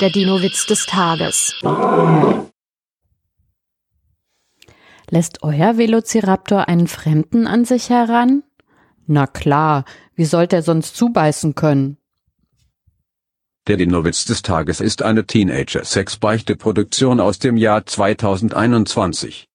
Der Dino-Witz des Tages. Lässt euer Velociraptor einen Fremden an sich heran? Na klar, wie sollte er sonst zubeißen können? Der Dino-Witz des Tages ist eine Teenager-Sex-Beichte-Produktion aus dem Jahr 2021.